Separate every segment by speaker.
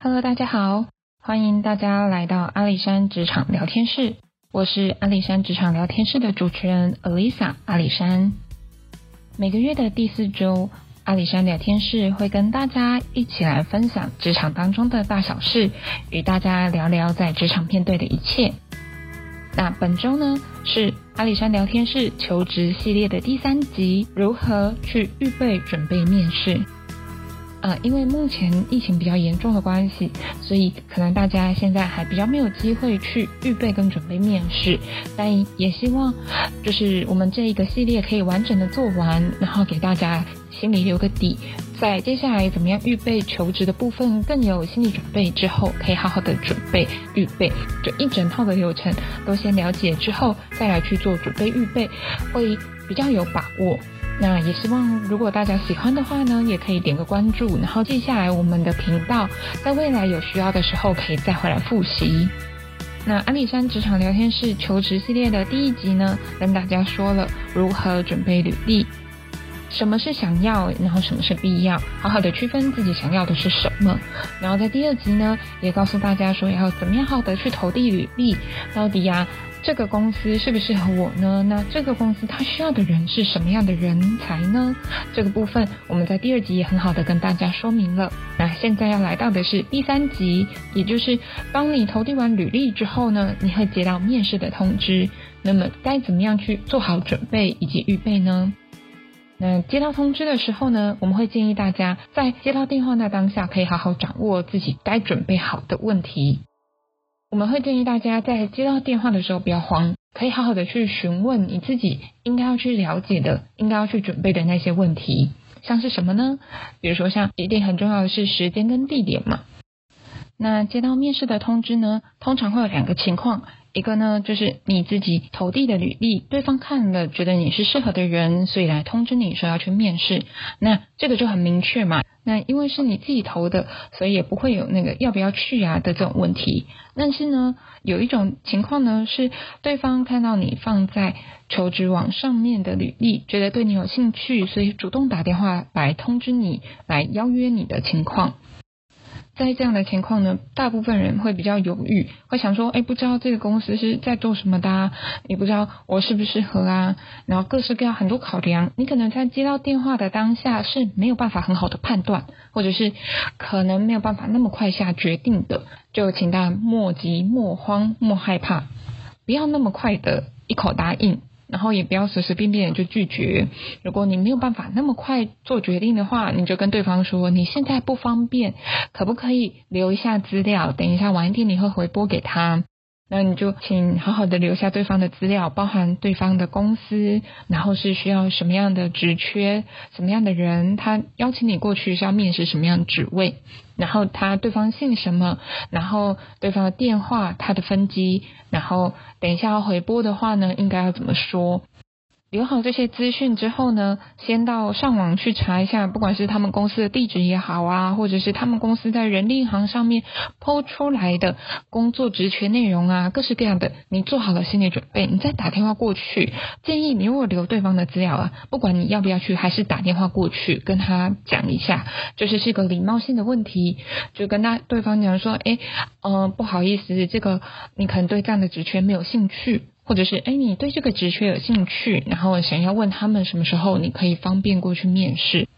Speaker 1: Hello，大家好，欢迎大家来到阿里山职场聊天室。我是阿里山职场聊天室的主持人 Alisa 阿里山。每个月的第四周，阿里山聊天室会跟大家一起来分享职场当中的大小事，与大家聊聊在职场面对的一切。那本周呢是阿里山聊天室求职系列的第三集，如何去预备准备面试？呃，因为目前疫情比较严重的关系，所以可能大家现在还比较没有机会去预备跟准备面试，但也希望就是我们这一个系列可以完整的做完，然后给大家心里留个底，在接下来怎么样预备求职的部分更有心理准备之后，可以好好的准备预备，就一整套的流程都先了解之后，再来去做准备预备，会比较有把握。那也希望，如果大家喜欢的话呢，也可以点个关注，然后记下来我们的频道，在未来有需要的时候可以再回来复习。那阿里山职场聊天室求职系列的第一集呢，跟大家说了如何准备履历，什么是想要，然后什么是必要，好好的区分自己想要的是什么。然后在第二集呢，也告诉大家说要怎么样好的去投递履历，到底呀。这个公司适不适合我呢？那这个公司它需要的人是什么样的人才呢？这个部分我们在第二集也很好的跟大家说明了。那现在要来到的是第三集，也就是当你投递完履历之后呢，你会接到面试的通知。那么该怎么样去做好准备以及预备呢？那接到通知的时候呢，我们会建议大家在接到电话那当下，可以好好掌握自己该准备好的问题。我们会建议大家在接到电话的时候不要慌，可以好好的去询问你自己应该要去了解的、应该要去准备的那些问题，像是什么呢？比如说像一定很重要的是时间跟地点嘛。那接到面试的通知呢，通常会有两个情况。一个呢，就是你自己投递的履历，对方看了觉得你是适合的人，所以来通知你说要去面试。那这个就很明确嘛。那因为是你自己投的，所以也不会有那个要不要去啊的这种问题。但是呢，有一种情况呢，是对方看到你放在求职网上面的履历，觉得对你有兴趣，所以主动打电话来通知你，来邀约你的情况。在这样的情况呢，大部分人会比较犹豫，会想说，哎，不知道这个公司是在做什么的，啊也不知道我适不适合啊，然后各式各样很多考量，你可能在接到电话的当下是没有办法很好的判断，或者是可能没有办法那么快下决定的，就请大家莫急莫慌莫害怕，不要那么快的一口答应。然后也不要随随便便就拒绝。如果你没有办法那么快做决定的话，你就跟对方说你现在不方便，可不可以留一下资料？等一下晚一点你会回拨给他。那你就请好好的留下对方的资料，包含对方的公司，然后是需要什么样的职缺，什么样的人，他邀请你过去是要面试什么样的职位，然后他对方姓什么，然后对方的电话，他的分机，然后等一下要回拨的话呢，应该要怎么说？留好这些资讯之后呢，先到上网去查一下，不管是他们公司的地址也好啊，或者是他们公司在人力行上面抛出来的工作职权内容啊，各式各样的，你做好了心理准备，你再打电话过去。建议你如果留对方的资料啊，不管你要不要去，还是打电话过去跟他讲一下，就是是个礼貌性的问题，就跟他对方讲说，哎，嗯，不好意思，这个你可能对这样的职权没有兴趣。或者是哎，你对这个职缺有兴趣，然后想要问他们什么时候你可以方便过去面试。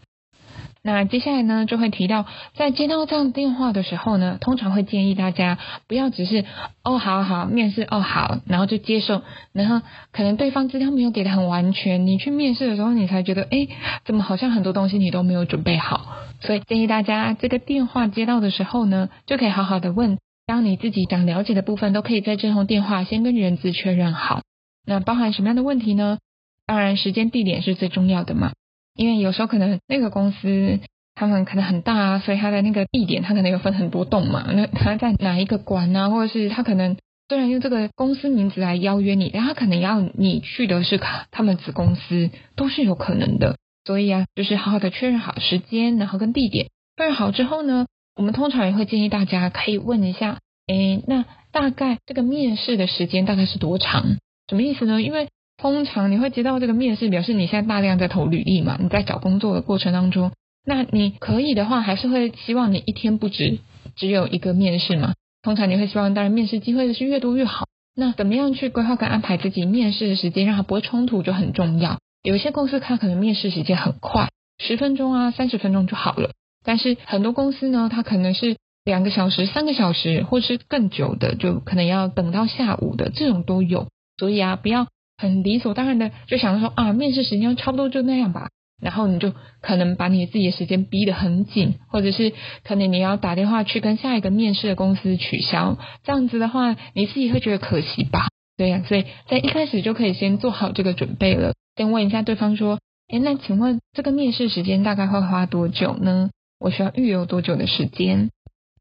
Speaker 1: 那接下来呢，就会提到在接到这样电话的时候呢，通常会建议大家不要只是哦好好面试哦好，然后就接受，然后可能对方资料没有给的很完全，你去面试的时候你才觉得哎，怎么好像很多东西你都没有准备好，所以建议大家这个电话接到的时候呢，就可以好好的问。当你自己想了解的部分，都可以在这通电话先跟人资确认好。那包含什么样的问题呢？当然，时间地点是最重要的嘛。因为有时候可能那个公司他们可能很大啊，所以他的那个地点他可能有分很多栋嘛。那他在哪一个馆啊，或者是他可能虽然用这个公司名字来邀约你，但他可能要你去的是他们子公司，都是有可能的。所以啊，就是好好的确认好时间，然后跟地点确认好之后呢。我们通常也会建议大家可以问一下，诶，那大概这个面试的时间大概是多长？什么意思呢？因为通常你会接到这个面试，表示你现在大量在投履历嘛，你在找工作的过程当中，那你可以的话，还是会希望你一天不止只有一个面试嘛？通常你会希望，当然面试机会是越多越好。那怎么样去规划跟安排自己面试的时间，让它不会冲突就很重要。有一些公司它可能面试时间很快，十分钟啊、三十分钟就好了。但是很多公司呢，它可能是两个小时、三个小时，或是更久的，就可能要等到下午的，这种都有。所以啊，不要很理所当然的就想着说啊，面试时间差不多就那样吧。然后你就可能把你自己的时间逼得很紧，或者是可能你要打电话去跟下一个面试的公司取消，这样子的话，你自己会觉得可惜吧？对呀，所以在一开始就可以先做好这个准备了。先问一下对方说，哎，那请问这个面试时间大概会花多久呢？我需要预留多久的时间？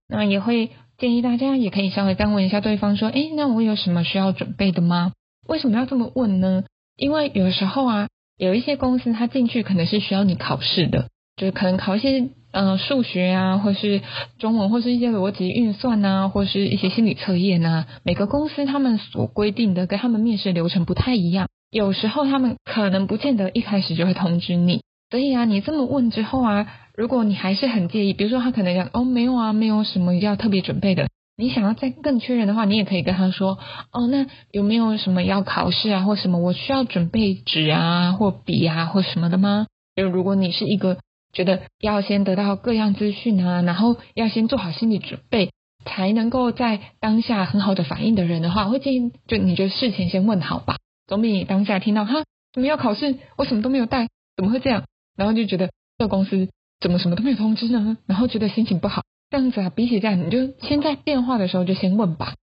Speaker 1: 那也会建议大家也可以稍微再问一下对方说，哎，那我有什么需要准备的吗？为什么要这么问呢？因为有时候啊。有一些公司，它进去可能是需要你考试的，就是可能考一些呃数学啊，或是中文，或是一些逻辑运算啊，或是一些心理测验啊。每个公司他们所规定的跟他们面试流程不太一样，有时候他们可能不见得一开始就会通知你。所以啊，你这么问之后啊，如果你还是很介意，比如说他可能讲哦没有啊，没有什么要特别准备的。你想要再更确认的话，你也可以跟他说，哦，那有没有什么要考试啊，或什么我需要准备纸啊，或笔啊，或什么的吗？就如果你是一个觉得要先得到各样资讯啊，然后要先做好心理准备，才能够在当下很好的反应的人的话，我会建议就你就事前先问好吧，总比你当下听到哈怎么要考试，我什么都没有带，怎么会这样，然后就觉得这公司怎么什么都没有通知呢，然后觉得心情不好。这样子啊，比起这样，你就先在电话的时候就先问吧。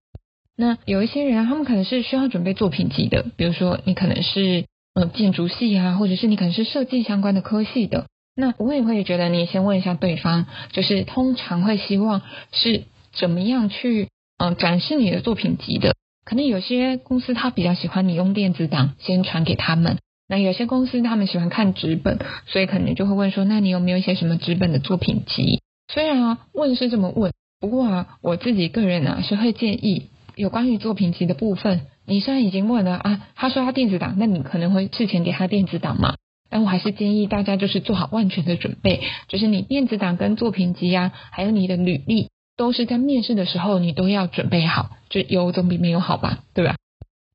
Speaker 1: 那有一些人啊，他们可能是需要准备作品集的，比如说你可能是呃建筑系啊，或者是你可能是设计相关的科系的。那我也会觉得你先问一下对方，就是通常会希望是怎么样去嗯展示你的作品集的。可能有些公司他比较喜欢你用电子档先传给他们，那有些公司他们喜欢看纸本，所以可能就会问说，那你有没有一些什么纸本的作品集？虽然啊问是这么问，不过啊我自己个人啊是会建议有关于作品集的部分，你虽然已经问了啊，他说他电子档，那你可能会事前给他电子档嘛？但我还是建议大家就是做好万全的准备，就是你电子档跟作品集啊，还有你的履历，都是在面试的时候你都要准备好，就有总比没有好吧，对吧？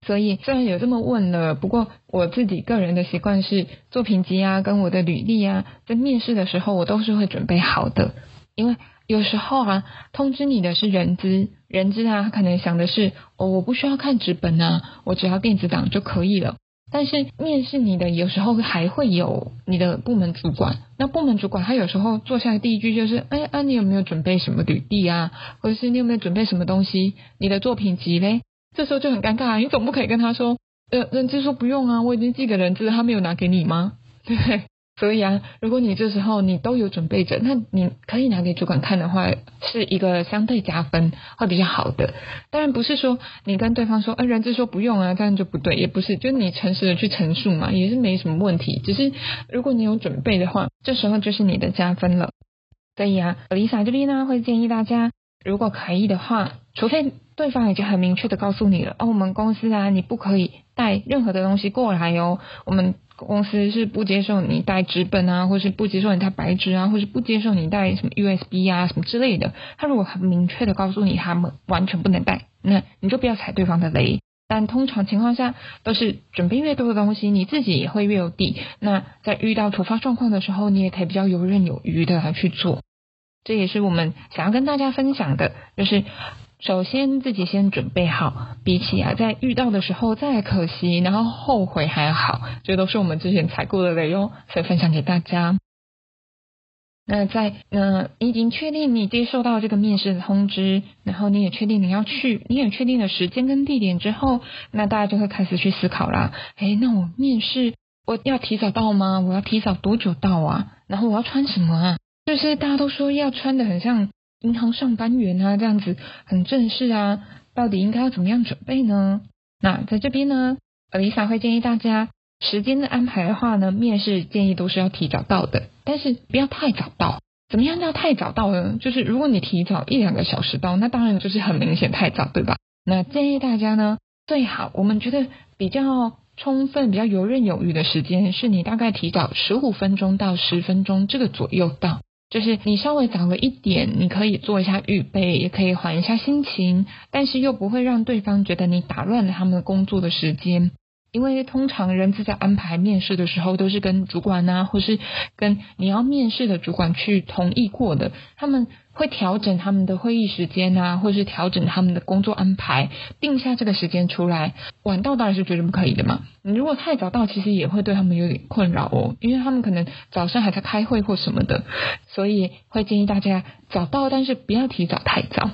Speaker 1: 所以虽然有这么问了，不过我自己个人的习惯是作品集啊跟我的履历啊，在面试的时候我都是会准备好的。因为有时候啊，通知你的是人资，人资啊，他可能想的是，哦，我不需要看纸本啊，我只要电子档就可以了。但是面试你的有时候还会有你的部门主管，那部门主管他有时候坐下来第一句就是，哎，啊，你有没有准备什么履历啊？或者是你有没有准备什么东西？你的作品集嘞？这时候就很尴尬，你总不可以跟他说，呃，人资说不用啊，我已经寄给人资，他没有拿给你吗？对 不对？所以啊，如果你这时候你都有准备着，那你可以拿给主管看的话，是一个相对加分，会比较好的。当然不是说你跟对方说，呃，人资说不用啊，这样就不对，也不是，就你诚实的去陈述嘛，也是没什么问题。只是如果你有准备的话，这时候就是你的加分了。所以啊，Lisa 这边呢会建议大家，如果可以的话，除非对方已经很明确的告诉你了，哦，我们公司啊，你不可以带任何的东西过来哦，我们。公司是不接受你带纸本啊，或是不接受你带白纸啊，或是不接受你带什么 USB 啊什么之类的。他如果很明确的告诉你他们完全不能带，那你就不要踩对方的雷。但通常情况下都是准备越多的东西，你自己也会越有底。那在遇到突发状况的时候，你也可以比较游刃有余的来去做。这也是我们想要跟大家分享的，就是。首先自己先准备好，比起啊在遇到的时候再可惜，然后后悔还好，这都是我们之前踩过的雷哦，所以分享给大家。那在呃已经确定你接受到这个面试的通知，然后你也确定你要去，你也确定了时间跟地点之后，那大家就会开始去思考啦。哎，那我面试我要提早到吗？我要提早多久到啊？然后我要穿什么啊？就是大家都说要穿的很像。银行上班员啊，这样子很正式啊，到底应该要怎么样准备呢？那在这边呢，Lisa 会建议大家时间的安排的话呢，面试建议都是要提早到的，但是不要太早到。怎么样叫太早到呢？就是如果你提早一两个小时到，那当然就是很明显太早，对吧？那建议大家呢，最好我们觉得比较充分、比较游刃有余的时间，是你大概提早十五分钟到十分钟这个左右到，就是你稍微早了一点，你可以做一下预备，也可以缓一下心情，但是又不会让对方觉得你打乱了他们工作的时间。因为通常人资在安排面试的时候，都是跟主管啊，或是跟你要面试的主管去同意过的，他们会调整他们的会议时间啊，或是调整他们的工作安排，定下这个时间出来。晚到当然是绝对不可以的嘛。你如果太早到，其实也会对他们有点困扰哦，因为他们可能早上还在开会或什么的，所以会建议大家早到，但是不要提早太早。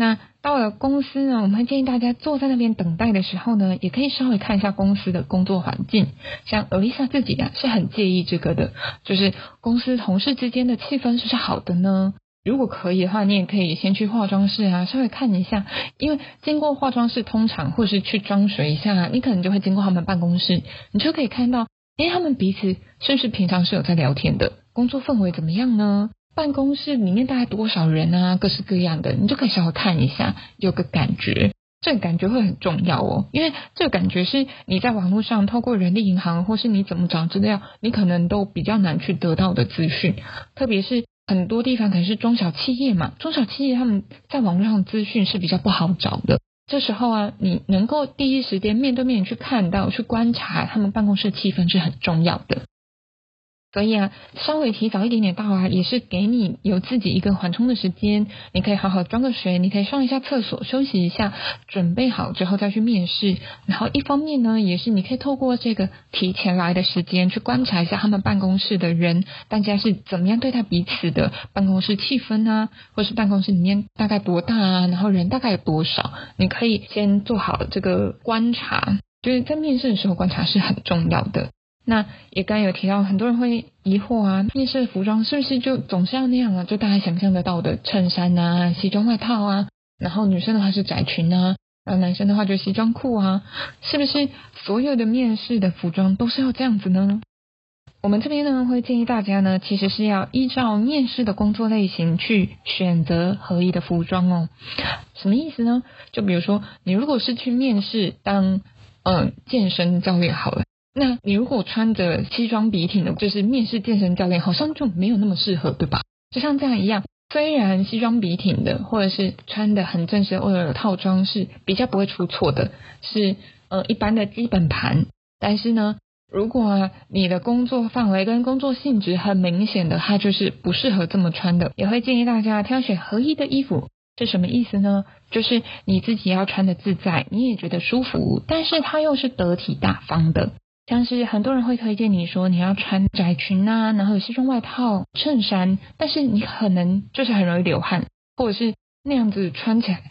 Speaker 1: 那到了公司呢，我们会建议大家坐在那边等待的时候呢，也可以稍微看一下公司的工作环境。像 Elisa 自己啊，是很介意这个的，就是公司同事之间的气氛是不是好的呢？如果可以的话，你也可以先去化妆室啊，稍微看一下，因为经过化妆室通常或是去装水一下，你可能就会经过他们办公室，你就可以看到，诶，他们彼此是不是平常是有在聊天的？工作氛围怎么样呢？办公室里面大概多少人啊？各式各样的，你就可以稍微看一下，有个感觉。这个感觉会很重要哦，因为这个感觉是你在网络上透过人力银行或是你怎么找资料，你可能都比较难去得到的资讯。特别是很多地方可能是中小企业嘛，中小企业他们在网络上资讯是比较不好找的。这时候啊，你能够第一时间面对面去看到、去观察他们办公室气氛是很重要的。所以啊，稍微提早一点点到啊，也是给你有自己一个缓冲的时间。你可以好好装个水，你可以上一下厕所，休息一下，准备好之后再去面试。然后一方面呢，也是你可以透过这个提前来的时间去观察一下他们办公室的人，大家是怎么样对待彼此的，办公室气氛啊，或是办公室里面大概多大啊，然后人大概有多少，你可以先做好这个观察。就是在面试的时候观察是很重要的。那也刚有提到，很多人会疑惑啊，面试服装是不是就总是要那样啊？就大家想象得到的衬衫啊、西装外套啊，然后女生的话是窄裙啊，然后男生的话就西装裤啊，是不是所有的面试的服装都是要这样子呢？我们这边呢会建议大家呢，其实是要依照面试的工作类型去选择合宜的服装哦。什么意思呢？就比如说你如果是去面试当嗯健身教练好了。那你如果穿着西装笔挺的，就是面试健身教练，好像就没有那么适合，对吧？就像这样一样，虽然西装笔挺的，或者是穿的很正式或者套装是比较不会出错的，是呃一般的基本盘。但是呢，如果你的工作范围跟工作性质很明显的，它就是不适合这么穿的，也会建议大家挑选合一的衣服。是什么意思呢？就是你自己要穿的自在，你也觉得舒服，但是它又是得体大方的。像是很多人会推荐你说你要穿窄裙啊，然后有西装外套、衬衫，但是你可能就是很容易流汗，或者是那样子穿起来，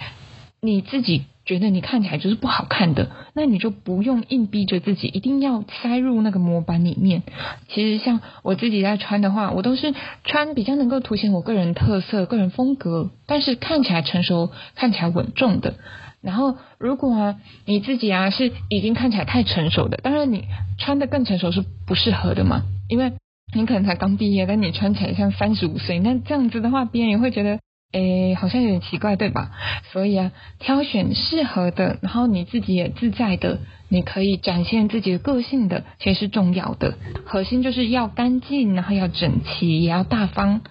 Speaker 1: 你自己觉得你看起来就是不好看的，那你就不用硬逼着自己一定要塞入那个模板里面。其实像我自己在穿的话，我都是穿比较能够凸显我个人特色、个人风格，但是看起来成熟、看起来稳重的。然后，如果啊你自己啊是已经看起来太成熟的，当然你穿的更成熟是不适合的嘛，因为你可能才刚毕业，但你穿起来像三十五岁，那这样子的话，别人也会觉得，诶，好像有点奇怪，对吧？所以啊，挑选适合的，然后你自己也自在的，你可以展现自己的个性的，其实是重要的。核心就是要干净，然后要整齐，也要大方，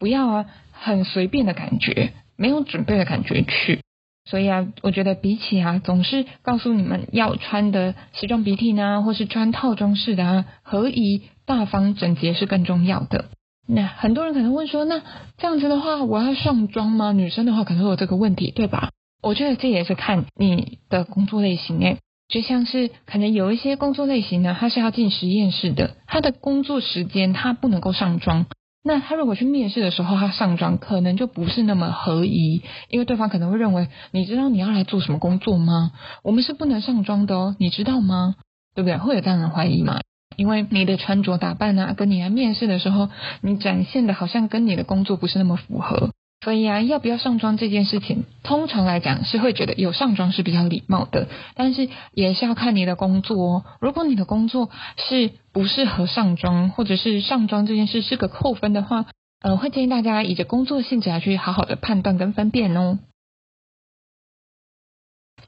Speaker 1: 不要啊很随便的感觉，没有准备的感觉去。所以啊，我觉得比起啊，总是告诉你们要穿的西装笔挺啊，或是穿套装式的啊，合宜、大方、整洁是更重要的。那很多人可能问说，那这样子的话，我要上妆吗？女生的话可能会有这个问题，对吧？我觉得这也是看你的工作类型诶，就像是可能有一些工作类型呢，它是要进实验室的，它的工作时间它不能够上妆。那他如果去面试的时候，他上妆可能就不是那么合宜，因为对方可能会认为，你知道你要来做什么工作吗？我们是不能上妆的哦，你知道吗？对不对？会有这样的怀疑吗？因为你的穿着打扮啊，跟你来面试的时候，你展现的好像跟你的工作不是那么符合。所以啊，要不要上妆这件事情，通常来讲是会觉得有上妆是比较礼貌的，但是也是要看你的工作哦。如果你的工作是不适合上妆，或者是上妆这件事是个扣分的话，呃，会建议大家以着工作性质来去好好的判断跟分辨哦。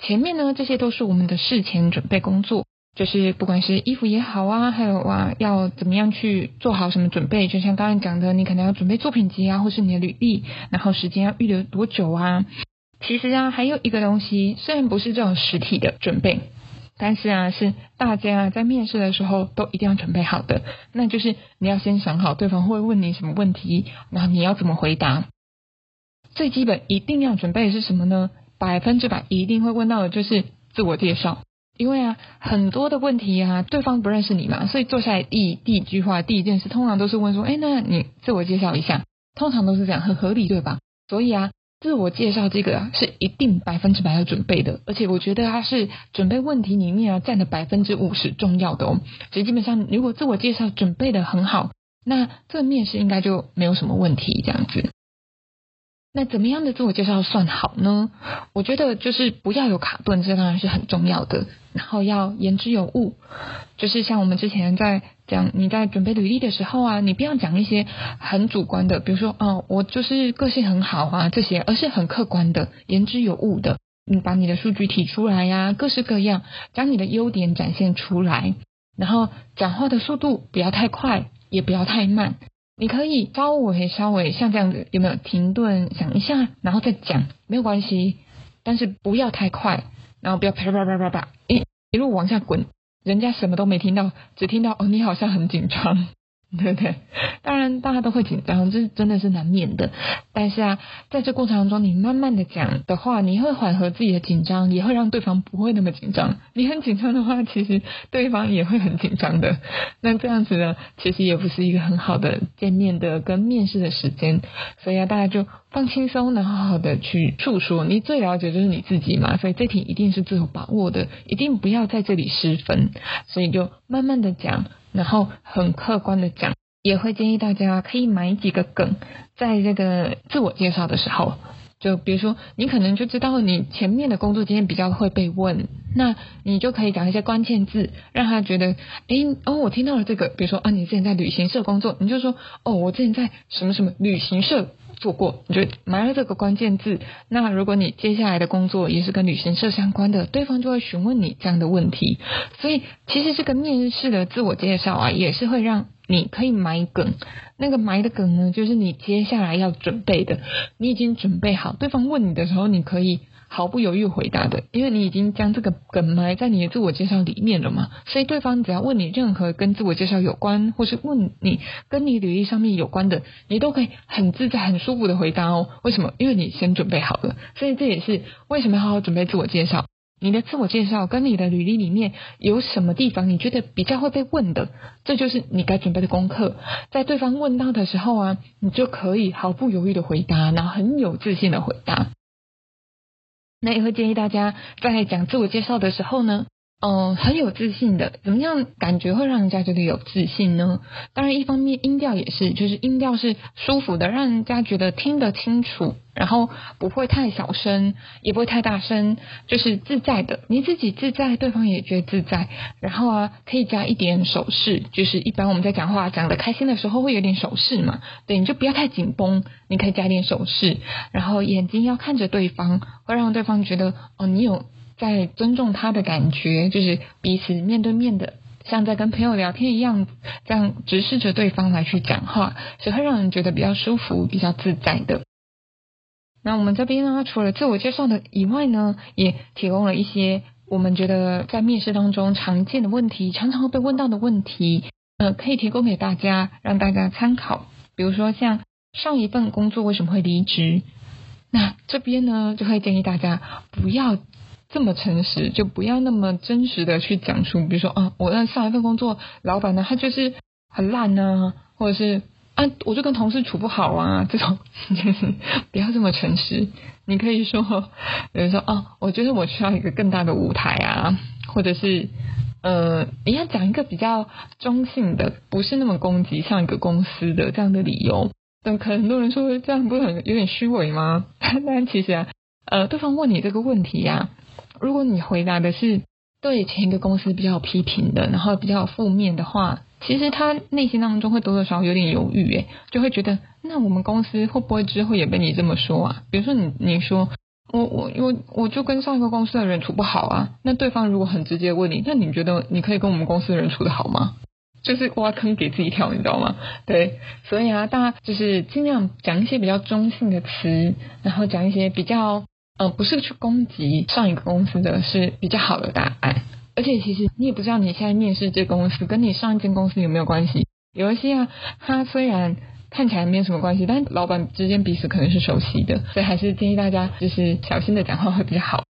Speaker 1: 前面呢，这些都是我们的事前准备工作，就是不管是衣服也好啊，还有啊，要怎么样去做好什么准备，就像刚刚讲的，你可能要准备作品集啊，或是你的履历，然后时间要预留多久啊？其实啊，还有一个东西，虽然不是这种实体的准备，但是啊，是大家在面试的时候都一定要准备好的，那就是你要先想好对方会问你什么问题，然后你要怎么回答。最基本一定要准备的是什么呢？百分之百一定会问到的就是自我介绍，因为啊很多的问题啊对方不认识你嘛，所以坐下来第第一句话第一件事通常都是问说，哎，那你自我介绍一下，通常都是这样，很合理对吧？所以啊自我介绍这个啊是一定百分之百要准备的，而且我觉得它是准备问题里面啊占的百分之五十重要的哦，所以基本上如果自我介绍准备的很好，那这面试应该就没有什么问题这样子。那怎么样的自我介绍算好呢？我觉得就是不要有卡顿，这当然是很重要的。然后要言之有物，就是像我们之前在讲，你在准备履历的时候啊，你不要讲一些很主观的，比如说哦，我就是个性很好啊这些，而是很客观的，言之有物的。你把你的数据提出来呀，各式各样，将你的优点展现出来，然后讲话的速度不要太快，也不要太慢。你可以稍微稍微像这样子，有没有停顿想一下，然后再讲，没有关系，但是不要太快，然后不要啪啪啪啪啪一一路往下滚，人家什么都没听到，只听到哦，你好像很紧张。对不对？当然，大家都会紧张，这真的是难免的。但是啊，在这过程当中，你慢慢的讲的话，你会缓和自己的紧张，也会让对方不会那么紧张。你很紧张的话，其实对方也会很紧张的。那这样子呢，其实也不是一个很好的见面的跟面试的时间。所以啊，大家就放轻松，然后好好的去诉说。你最了解就是你自己嘛，所以这题一定是最有把握的，一定不要在这里失分。所以就慢慢的讲。然后很客观的讲，也会建议大家可以买几个梗，在这个自我介绍的时候，就比如说你可能就知道你前面的工作经验比较会被问，那你就可以讲一些关键字，让他觉得，哎，哦，我听到了这个，比如说啊，你之前在旅行社工作，你就说，哦，我之前在什么什么旅行社。做过，你就埋了这个关键字。那如果你接下来的工作也是跟旅行社相关的，对方就会询问你这样的问题。所以其实这个面试的自我介绍啊，也是会让你可以埋梗。那个埋的梗呢，就是你接下来要准备的，你已经准备好，对方问你的时候，你可以。毫不犹豫回答的，因为你已经将这个梗埋在你的自我介绍里面了嘛，所以对方只要问你任何跟自我介绍有关，或是问你跟你履历上面有关的，你都可以很自在、很舒服的回答哦。为什么？因为你先准备好了，所以这也是为什么要好好准备自我介绍。你的自我介绍跟你的履历里面有什么地方你觉得比较会被问的，这就是你该准备的功课。在对方问到的时候啊，你就可以毫不犹豫的回答，然后很有自信的回答。那也会建议大家在讲自我介绍的时候呢，嗯，很有自信的，怎么样感觉会让人家觉得有自信呢？当然，一方面音调也是，就是音调是舒服的，让人家觉得听得清楚，然后不会太小声，也不会太大声，就是自在的。你自己自在，对方也觉得自在。然后啊，可以加一点手势，就是一般我们在讲话讲的开心的时候会有点手势嘛，对，你就不要太紧绷，你可以加点手势，然后眼睛要看着对方，会让对方觉得哦，你有。在尊重他的感觉，就是彼此面对面的，像在跟朋友聊天一样，这样直视着对方来去讲话，是会让人觉得比较舒服、比较自在的。那我们这边呢，除了自我介绍的以外呢，也提供了一些我们觉得在面试当中常见的问题，常常会被问到的问题，呃，可以提供给大家，让大家参考。比如说像上一份工作为什么会离职？那这边呢，就会建议大家不要。这么诚实，就不要那么真实的去讲出。比如说啊，我那上一份工作，老板呢他就是很烂呢，或者是啊，我就跟同事处不好啊，这种就是 不要这么诚实。你可以说，比如说啊，我觉得我需要一个更大的舞台啊，或者是呃，你要讲一个比较中性的，不是那么攻击上一个公司的这样的理由。但可能很多人说这样不是很有点虚伪吗？但其实啊，呃，对方问你这个问题呀。如果你回答的是对前一个公司比较批评的，然后比较负面的话，其实他内心当中会多多少少有点犹豫，诶，就会觉得那我们公司会不会之后也被你这么说啊？比如说你你说我我我我就跟上一个公司的人处不好啊。那对方如果很直接问你，那你觉得你可以跟我们公司的人处的好吗？就是挖坑给自己跳，你知道吗？对，所以啊，大家就是尽量讲一些比较中性的词，然后讲一些比较呃不是去攻击上一个公司的是比较好的答案。而且其实你也不知道你现在面试这公司跟你上一间公司有没有关系。有一些啊，他虽然看起来没有什么关系，但老板之间彼此可能是熟悉的，所以还是建议大家就是小心的讲话会比较好。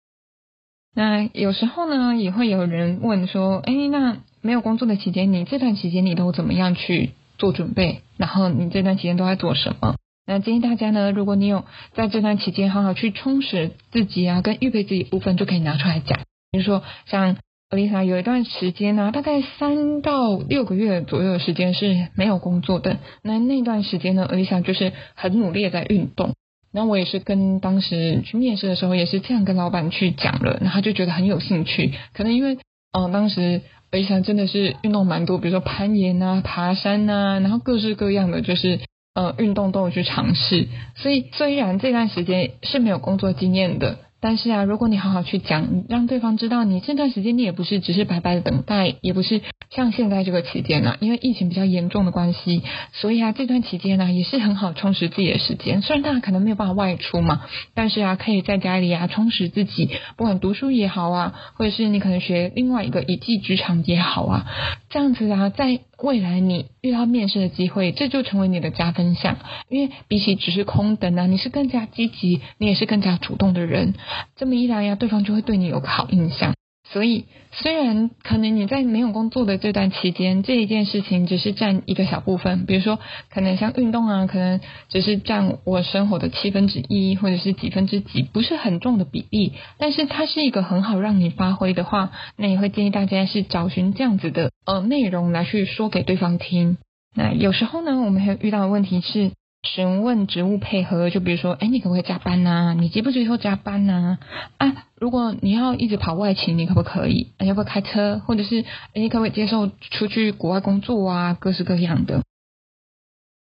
Speaker 1: 那有时候呢，也会有人问说，哎，那。没有工作的期间，你这段期间你都怎么样去做准备？然后你这段期间都在做什么？那建议大家呢，如果你有在这段期间好好去充实自己啊，跟预备自己部分，就可以拿出来讲。比如说像 Lisa 有一段时间呢，大概三到六个月左右的时间是没有工作的。那那段时间呢，Lisa 就是很努力的在运动。那我也是跟当时去面试的时候，也是这样跟老板去讲了，然后就觉得很有兴趣。可能因为嗯，当时。飞翔真的是运动蛮多，比如说攀岩啊、爬山啊，然后各式各样的就是呃运动都有去尝试。所以虽然这段时间是没有工作经验的。但是啊，如果你好好去讲，让对方知道你这段时间你也不是只是白白的等待，也不是像现在这个期间呢，因为疫情比较严重的关系，所以啊这段期间呢也是很好充实自己的时间。虽然大家可能没有办法外出嘛，但是啊可以在家里啊充实自己，不管读书也好啊，或者是你可能学另外一个一技之长也好啊，这样子啊在。未来你遇到面试的机会，这就成为你的加分项，因为比起只是空等啊，你是更加积极，你也是更加主动的人。这么一来呀，对方就会对你有个好印象。所以，虽然可能你在没有工作的这段期间，这一件事情只是占一个小部分，比如说可能像运动啊，可能只是占我生活的七分之一或者是几分之几，不是很重的比例。但是它是一个很好让你发挥的话，那也会建议大家是找寻这样子的呃内容来去说给对方听。那有时候呢，我们还遇到的问题是。询问职务配合，就比如说，哎，你可不可以加班呐？你接不接受加班呐？啊，如果你要一直跑外勤，你可不可以？要不要开车？或者是，哎，你可不可以接受出去国外工作啊？各式各样的。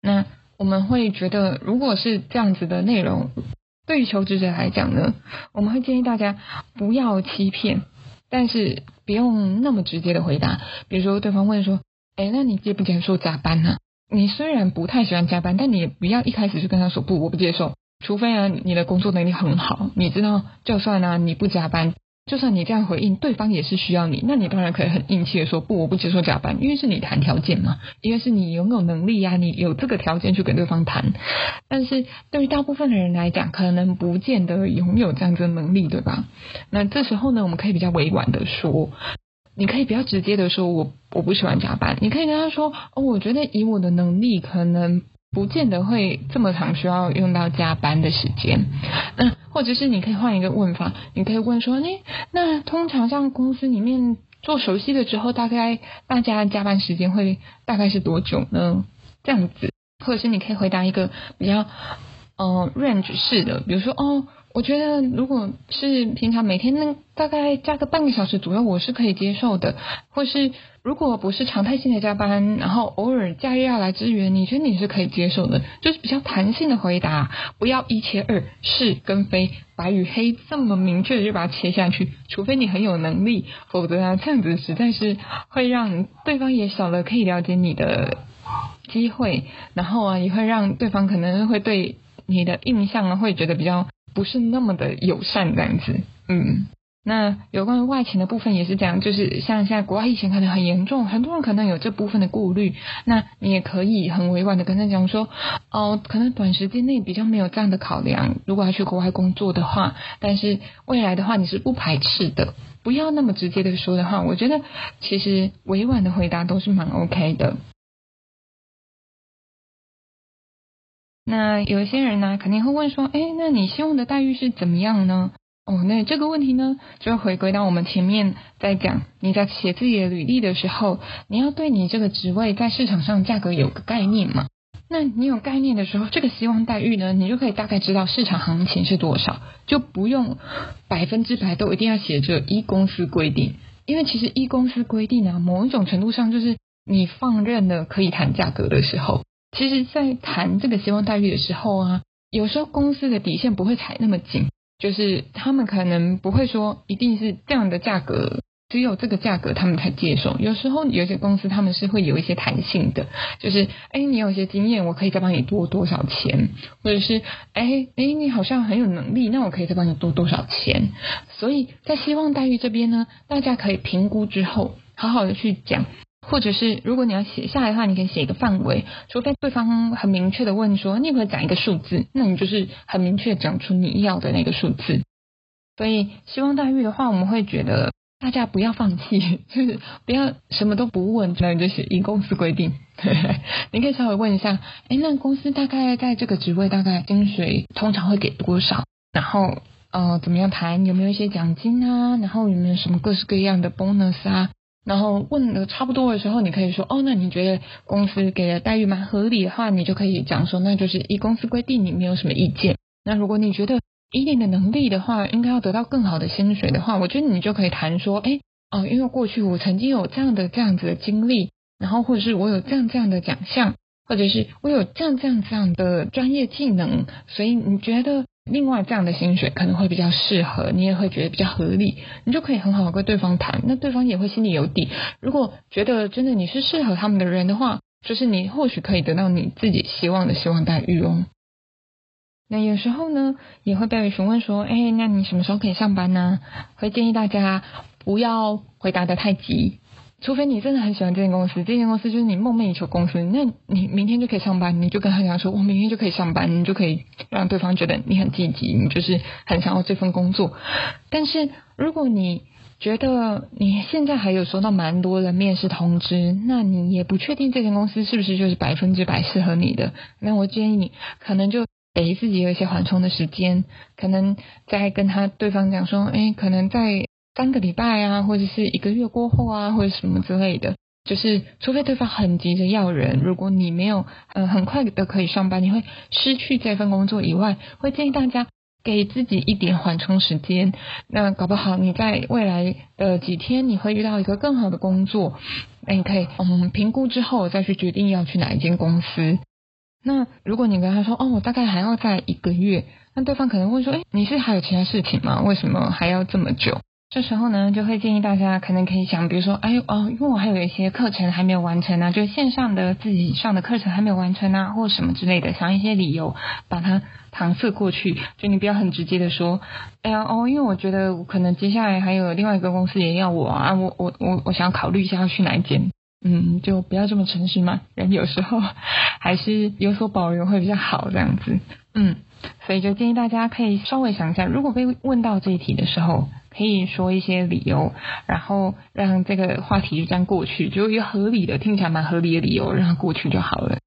Speaker 1: 那我们会觉得，如果是这样子的内容，对于求职者来讲呢，我们会建议大家不要欺骗，但是不用那么直接的回答。比如说，对方问说，哎，那你接不接受加班呢？你虽然不太喜欢加班，但你也不要一开始就跟他说不，我不接受。除非啊，你的工作能力很好，你知道，就算啊你不加班，就算你这样回应，对方也是需要你，那你当然可以很硬气的说不，我不接受加班，因为是你谈条件嘛，因为是你拥有能力呀，你有这个条件去跟对方谈。但是对于大部分的人来讲，可能不见得拥有这样子的能力，对吧？那这时候呢，我们可以比较委婉的说。你可以比较直接的说，我我不喜欢加班。你可以跟他说，哦，我觉得以我的能力，可能不见得会这么长需要用到加班的时间。那或者是你可以换一个问法，你可以问说，你那通常像公司里面做熟悉了之后，大概大家加班时间会大概是多久呢？这样子，或者是你可以回答一个比较嗯 range 式的，比如说哦。我觉得，如果是平常每天呢，大概加个半个小时左右，我是可以接受的。或是如果不是常态性的加班，然后偶尔假日要来支援，你觉得你是可以接受的？就是比较弹性的回答，不要一切二是跟非，白与黑这么明确的就把它切下去。除非你很有能力，否则啊，这样子实在是会让对方也少了可以了解你的机会，然后啊，也会让对方可能会对你的印象啊，会觉得比较。不是那么的友善这样子，嗯，那有关于外勤的部分也是这样，就是像现在国外疫情可能很严重，很多人可能有这部分的顾虑，那你也可以很委婉的跟他讲说，哦，可能短时间内比较没有这样的考量，如果要去国外工作的话，但是未来的话你是不排斥的，不要那么直接的说的话，我觉得其实委婉的回答都是蛮 OK 的。那有一些人呢，肯定会问说，哎，那你希望的待遇是怎么样呢？哦，那这个问题呢，就回归到我们前面在讲，你在写自己的履历的时候，你要对你这个职位在市场上价格有个概念嘛？那你有概念的时候，这个希望待遇呢，你就可以大概知道市场行情是多少，就不用百分之百都一定要写着一公司规定，因为其实一公司规定啊，某一种程度上就是你放任了可以谈价格的时候。其实，在谈这个希望待遇的时候啊，有时候公司的底线不会踩那么紧，就是他们可能不会说一定是这样的价格。只有这个价格他们才接受。有时候有些公司他们是会有一些弹性的，就是哎，你有些经验，我可以再帮你多多少钱，或者是哎哎，你好像很有能力，那我可以再帮你多多少钱。所以在希望待遇这边呢，大家可以评估之后，好好的去讲，或者是如果你要写下来的话，你可以写一个范围，除非对方很明确的问说，你可以讲一个数字，那你就是很明确讲出你要的那个数字。所以希望待遇的话，我们会觉得。大家不要放弃，就是不要什么都不问，那就是以公司规定。你可以稍微问一下，哎，那公司大概在这个职位大概薪水通常会给多少？然后呃，怎么样谈？有没有一些奖金啊？然后有没有什么各式各样的 bonus 啊？然后问的差不多的时候，你可以说，哦，那你觉得公司给的待遇蛮合理的话，你就可以讲说，那就是以公司规定，你没有什么意见。那如果你觉得，一定的能力的话，应该要得到更好的薪水的话，我觉得你就可以谈说，哎，哦，因为过去我曾经有这样的这样子的经历，然后或者是我有这样这样的奖项，或者是我有这样这样这样的专业技能，所以你觉得另外这样的薪水可能会比较适合，你也会觉得比较合理，你就可以很好的跟对方谈，那对方也会心里有底。如果觉得真的你是适合他们的人的话，就是你或许可以得到你自己希望的希望待遇哦。那有时候呢，也会被询问说，哎，那你什么时候可以上班呢？会建议大家不要回答的太急，除非你真的很喜欢这间公司，这间公司就是你梦寐以求公司，那你明天就可以上班，你就跟他讲说，我明天就可以上班，你就可以让对方觉得你很积极，你就是很想要这份工作。但是如果你觉得你现在还有收到蛮多的面试通知，那你也不确定这间公司是不是就是百分之百适合你的，那我建议你可能就。给自己有一些缓冲的时间，可能在跟他对方讲说，哎，可能在三个礼拜啊，或者是一个月过后啊，或者什么之类的，就是除非对方很急着要人，如果你没有呃很快的可以上班，你会失去这份工作以外，会建议大家给自己一点缓冲时间。那搞不好你在未来的几天你会遇到一个更好的工作，那你可以嗯评估之后再去决定要去哪一间公司。那如果你跟他说哦，我大概还要在一个月，那对方可能会说，哎，你是还有其他事情吗？为什么还要这么久？这时候呢，就会建议大家可能可以想，比如说，哎哦，因为我还有一些课程还没有完成啊，就线上的自己上的课程还没有完成啊，或什么之类的，想一些理由把它搪塞过去。就你不要很直接的说，哎呀哦，因为我觉得我可能接下来还有另外一个公司也要我啊，我我我我想考虑一下要去哪一间。嗯，就不要这么诚实嘛，人有时候还是有所保留会比较好，这样子。嗯，所以就建议大家可以稍微想一下，如果被问到这一题的时候，可以说一些理由，然后让这个话题就这样过去，就一个合理的、听起来蛮合理的理由，让它过去就好了。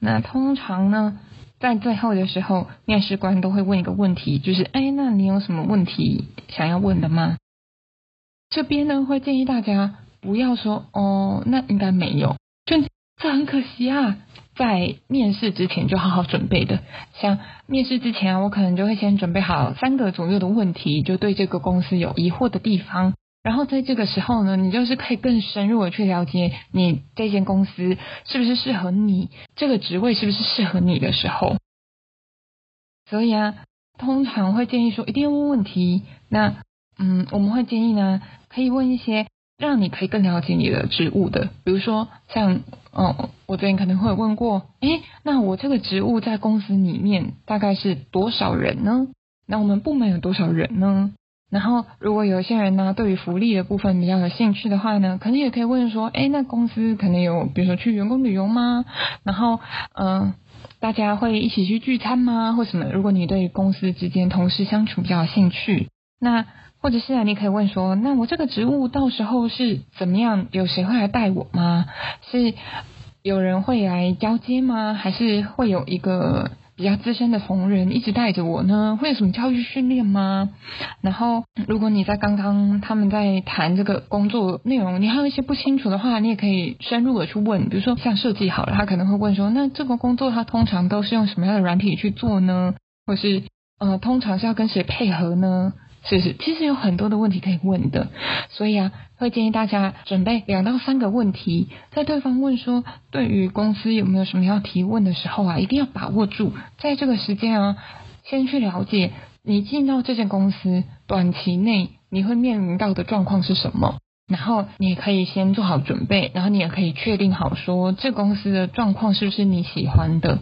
Speaker 1: 那通常呢，在最后的时候，面试官都会问一个问题，就是，哎，那你有什么问题想要问的吗？这边呢，会建议大家。不要说哦，那应该没有，就这很可惜啊。在面试之前就好好准备的，像面试之前，我可能就会先准备好三个左右的问题，就对这个公司有疑惑的地方。然后在这个时候呢，你就是可以更深入的去了解你这间公司是不是适合你，这个职位是不是适合你的时候。所以啊，通常会建议说一定要问问题。那嗯，我们会建议呢，可以问一些。让你可以更了解你的职务的，比如说像，哦，我最近可能会问过，诶，那我这个职务在公司里面大概是多少人呢？那我们部门有多少人呢？然后如果有些人呢，对于福利的部分比较有兴趣的话呢，可能也可以问说，诶，那公司可能有，比如说去员工旅游吗？然后，嗯，大家会一起去聚餐吗？或什么？如果你对公司之间同事相处比较有兴趣，那。或者是啊，你可以问说，那我这个职务到时候是怎么样？有谁会来带我吗？是有人会来交接吗？还是会有一个比较资深的同仁一直带着我呢？会有什么教育训练吗？然后，如果你在刚刚他们在谈这个工作内容，你还有一些不清楚的话，你也可以深入的去问。比如说像设计好了，他可能会问说，那这个工作他通常都是用什么样的软体去做呢？或是呃，通常是要跟谁配合呢？是是，其实有很多的问题可以问的，所以啊，会建议大家准备两到三个问题，在对方问说对于公司有没有什么要提问的时候啊，一定要把握住，在这个时间啊，先去了解你进到这间公司短期内你会面临到的状况是什么？然后你可以先做好准备，然后你也可以确定好说这公司的状况是不是你喜欢的，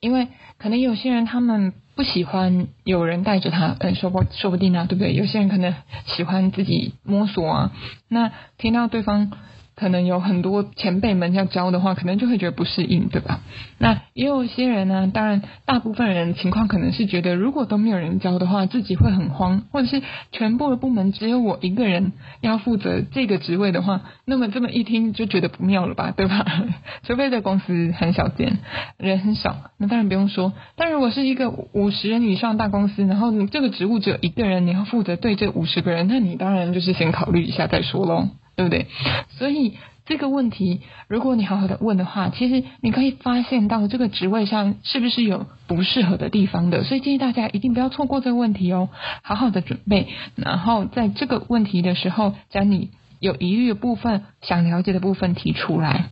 Speaker 1: 因为可能有些人他们不喜欢有人带着他，嗯，说不说不定啊，对不对？有些人可能喜欢自己摸索啊，那听到对方。可能有很多前辈们要教的话，可能就会觉得不适应，对吧？那也有些人呢，当然大部分人情况可能是觉得，如果都没有人教的话，自己会很慌，或者是全部的部门只有我一个人要负责这个职位的话，那么这么一听就觉得不妙了吧，对吧？除非这公司很小间，人很少，那当然不用说。但如果是一个五十人以上大公司，然后你这个职务只有一个人，你要负责对这五十个人，那你当然就是先考虑一下再说喽。对不对？所以这个问题，如果你好好的问的话，其实你可以发现到这个职位上是不是有不适合的地方的。所以建议大家一定不要错过这个问题哦，好好的准备，然后在这个问题的时候，将你有疑虑的部分、想了解的部分提出来。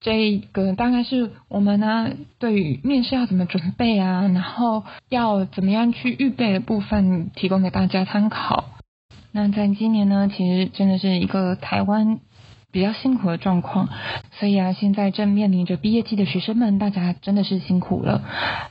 Speaker 1: 这个大概是我们呢对于面试要怎么准备啊，然后要怎么样去预备的部分，提供给大家参考。那在今年呢，其实真的是一个台湾比较辛苦的状况，所以啊，现在正面临着毕业季的学生们，大家真的是辛苦了。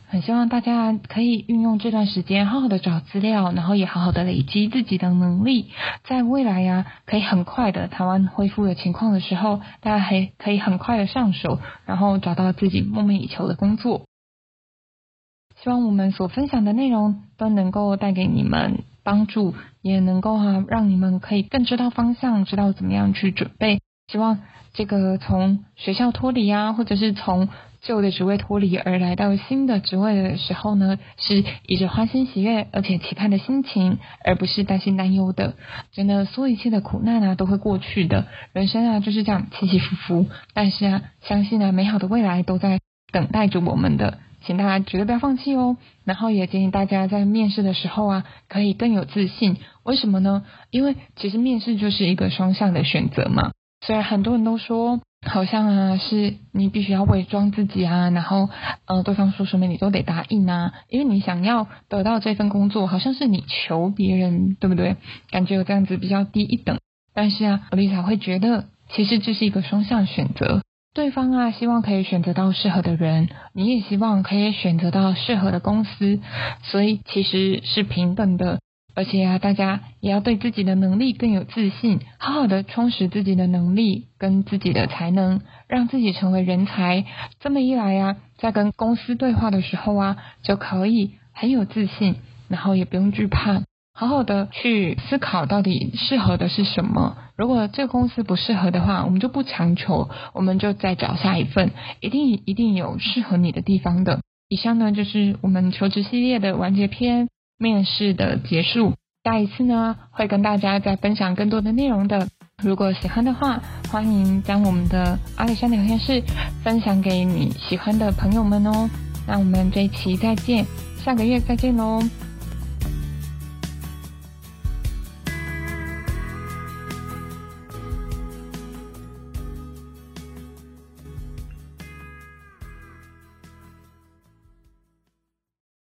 Speaker 1: 很希望大家可以运用这段时间，好好的找资料，然后也好好的累积自己的能力，在未来呀，可以很快的台湾恢复的情况的时候，大家还可以很快的上手，然后找到自己梦寐以求的工作。希望我们所分享的内容都能够带给你们。帮助也能够哈，让你们可以更知道方向，知道怎么样去准备。希望这个从学校脱离啊，或者是从旧的职位脱离而来到新的职位的时候呢，是以着欢欣喜悦而且期盼的心情，而不是担心担忧的。真的，所有一切的苦难啊都会过去的，人生啊就是这样起起伏伏。但是啊，相信呢，美好的未来都在等待着我们的。请大家绝对不要放弃哦，然后也建议大家在面试的时候啊，可以更有自信。为什么呢？因为其实面试就是一个双向的选择嘛。虽然很多人都说，好像啊是你必须要伪装自己啊，然后呃对方说什么你都得答应啊，因为你想要得到这份工作，好像是你求别人，对不对？感觉有这样子比较低一等。但是啊，丽莎会觉得，其实这是一个双向选择。对方啊，希望可以选择到适合的人，你也希望可以选择到适合的公司，所以其实是平等的。而且啊，大家也要对自己的能力更有自信，好好的充实自己的能力跟自己的才能，让自己成为人才。这么一来啊，在跟公司对话的时候啊，就可以很有自信，然后也不用惧怕。好好的去思考到底适合的是什么。如果这个公司不适合的话，我们就不强求，我们就再找下一份，一定一定有适合你的地方的。以上呢就是我们求职系列的完结篇，面试的结束。下一次呢会跟大家再分享更多的内容的。如果喜欢的话，欢迎将我们的阿里山聊天室分享给你喜欢的朋友们哦。那我们这一期再见，下个月再见喽。